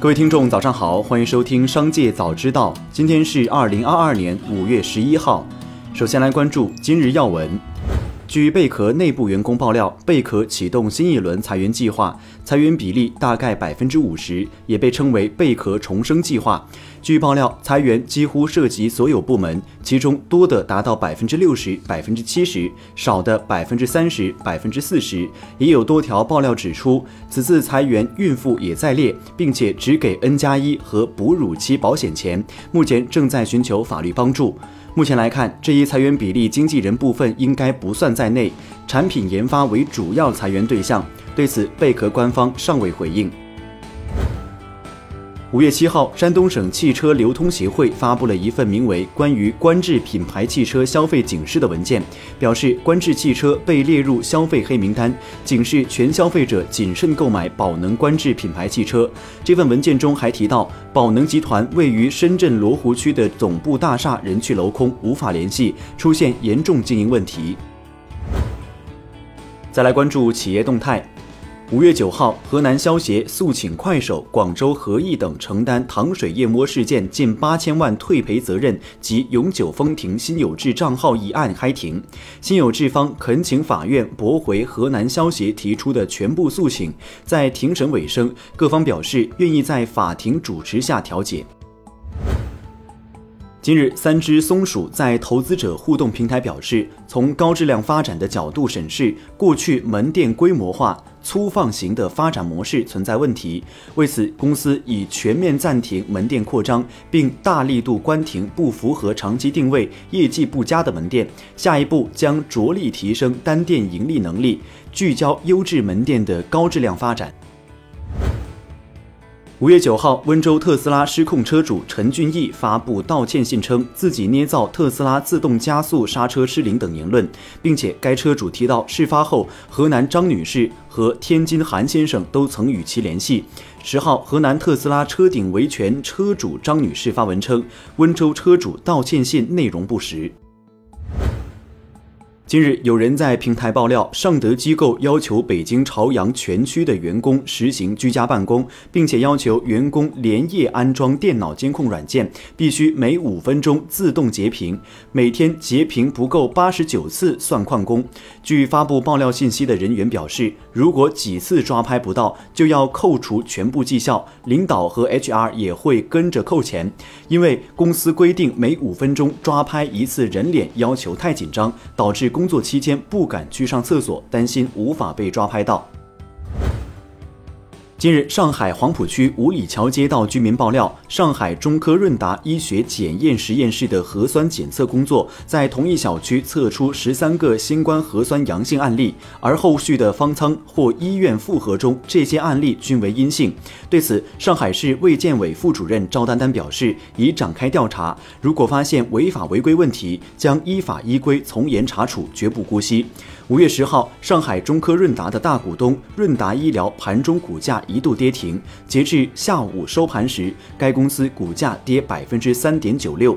各位听众，早上好，欢迎收听《商界早知道》。今天是二零二二年五月十一号。首先来关注今日要闻。据贝壳内部员工爆料，贝壳启动新一轮裁员计划，裁员比例大概百分之五十，也被称为贝壳重生计划。据爆料，裁员几乎涉及所有部门，其中多的达到百分之六十、百分之七十，少的百分之三十、百分之四十。也有多条爆料指出，此次裁员孕妇也在列，并且只给 N 加一和哺乳期保险钱，目前正在寻求法律帮助。目前来看，这一裁员比例经纪人部分应该不算在内，产品研发为主要裁员对象。对此，贝壳官方尚未回应。五月七号，山东省汽车流通协会发布了一份名为《关于观致品牌汽车消费警示》的文件，表示观致汽车被列入消费黑名单，警示全消费者谨慎购买宝能观致品牌汽车。这份文件中还提到，宝能集团位于深圳罗湖区的总部大厦人去楼空，无法联系，出现严重经营问题。再来关注企业动态。五月九号，河南消协诉请快手、广州合益等承担糖水燕窝事件近八千万退赔责任及永久封停辛有志账号一案开庭，辛有志方恳请法院驳回河南消协提出的全部诉请。在庭审尾声，各方表示愿意在法庭主持下调解。今日，三只松鼠在投资者互动平台表示，从高质量发展的角度审视，过去门店规模化。粗放型的发展模式存在问题，为此，公司已全面暂停门店扩张，并大力度关停不符合长期定位、业绩不佳的门店。下一步将着力提升单店盈利能力，聚焦优质门店的高质量发展。五月九号，温州特斯拉失控车主陈俊义发布道歉信，称自己捏造特斯拉自动加速刹车失灵等言论，并且该车主提到，事发后河南张女士和天津韩先生都曾与其联系。十号，河南特斯拉车顶维权车主张女士发文称，温州车主道歉信内容不实。近日，有人在平台爆料，尚德机构要求北京朝阳全区的员工实行居家办公，并且要求员工连夜安装电脑监控软件，必须每五分钟自动截屏，每天截屏不够八十九次算旷工。据发布爆料信息的人员表示，如果几次抓拍不到，就要扣除全部绩效，领导和 HR 也会跟着扣钱。因为公司规定每五分钟抓拍一次人脸要求太紧张，导致。工作期间不敢去上厕所，担心无法被抓拍到。近日，上海黄浦区五里桥街道居民爆料，上海中科润达医学检验实验室的核酸检测工作在同一小区测出十三个新冠核酸阳性案例，而后续的方舱或医院复核中，这些案例均为阴性。对此，上海市卫健委副主任赵丹丹表示，已展开调查，如果发现违法违规问题，将依法依规从严查处，绝不姑息。五月十号，上海中科润达的大股东润达医疗盘中股价一度跌停，截至下午收盘时，该公司股价跌百分之三点九六。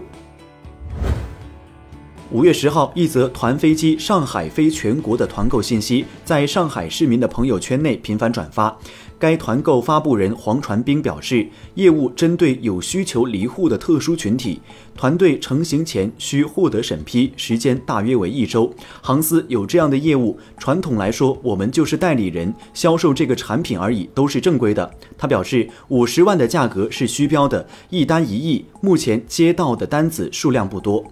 五月十号，一则团飞机上海飞全国的团购信息，在上海市民的朋友圈内频繁转发。该团购发布人黄传斌表示，业务针对有需求离沪的特殊群体，团队成型前需获得审批，时间大约为一周。航司有这样的业务，传统来说，我们就是代理人销售这个产品而已，都是正规的。他表示，五十万的价格是虚标的，一单一亿，目前接到的单子数量不多。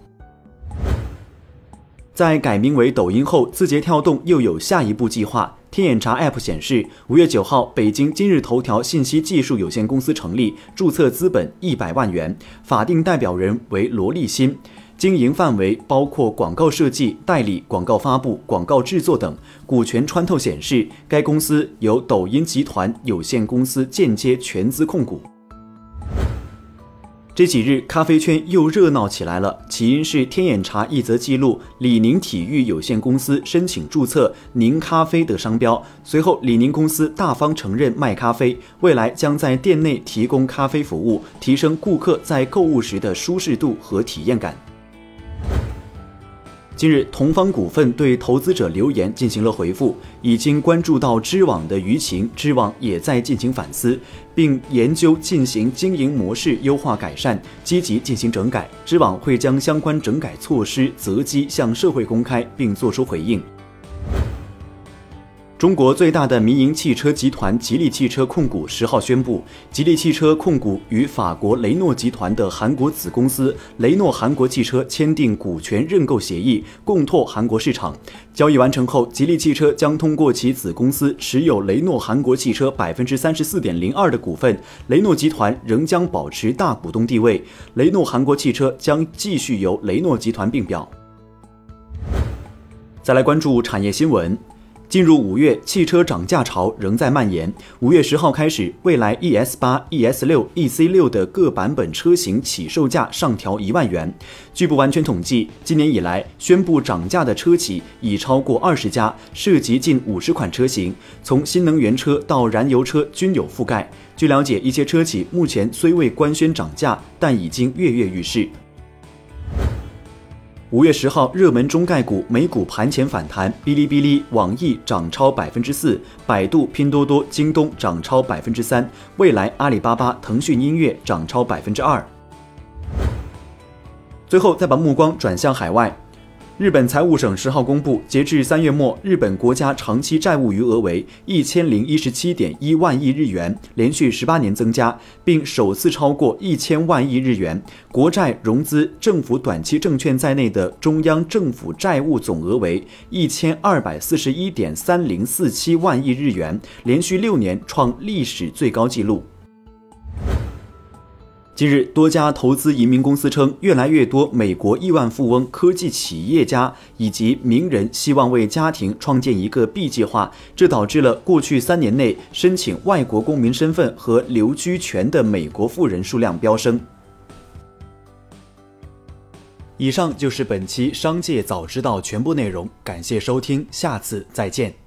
在改名为抖音后，字节跳动又有下一步计划。天眼查 App 显示，五月九号，北京今日头条信息技术有限公司成立，注册资本一百万元，法定代表人为罗立新，经营范围包括广告设计、代理、广告发布、广告制作等。股权穿透显示，该公司由抖音集团有限公司间接全资控股。这几日，咖啡圈又热闹起来了。起因是天眼查一则记录李宁体育有限公司申请注册“宁咖啡”的商标，随后李宁公司大方承认卖咖啡，未来将在店内提供咖啡服务，提升顾客在购物时的舒适度和体验感。近日，同方股份对投资者留言进行了回复，已经关注到知网的舆情，知网也在进行反思，并研究进行经营模式优化改善，积极进行整改。知网会将相关整改措施择机向社会公开，并作出回应。中国最大的民营汽车集团吉利汽车控股十号宣布，吉利汽车控股与法国雷诺集团的韩国子公司雷诺韩国汽车签订股权认购协议，共拓韩国市场。交易完成后，吉利汽车将通过其子公司持有雷诺韩国汽车百分之三十四点零二的股份，雷诺集团仍将保持大股东地位，雷诺韩国汽车将继续由雷诺集团并表。再来关注产业新闻。进入五月，汽车涨价潮仍在蔓延。五月十号开始，蔚来 ES 八、ES 六、EC 六的各版本车型起售价上调一万元。据不完全统计，今年以来宣布涨价的车企已超过二十家，涉及近五十款车型，从新能源车到燃油车均有覆盖。据了解，一些车企目前虽未官宣涨价，但已经跃跃欲试。五月十号，热门中概股美股盘前反弹，哔哩哔哩、网易涨超百分之四，百度、拼多多、京东涨超百分之三，未来、阿里巴巴、腾讯音乐涨超百分之二。最后，再把目光转向海外。日本财务省十号公布，截至三月末，日本国家长期债务余额为一千零一十七点一万亿日元，连续十八年增加，并首次超过一千万亿日元。国债融资、政府短期证券在内的中央政府债务总额为一千二百四十一点三零四七万亿日元，连续六年创历史最高纪录。近日，多家投资移民公司称，越来越多美国亿万富翁、科技企业家以及名人希望为家庭创建一个 B 计划，这导致了过去三年内申请外国公民身份和留居权的美国富人数量飙升。以上就是本期《商界早知道》全部内容，感谢收听，下次再见。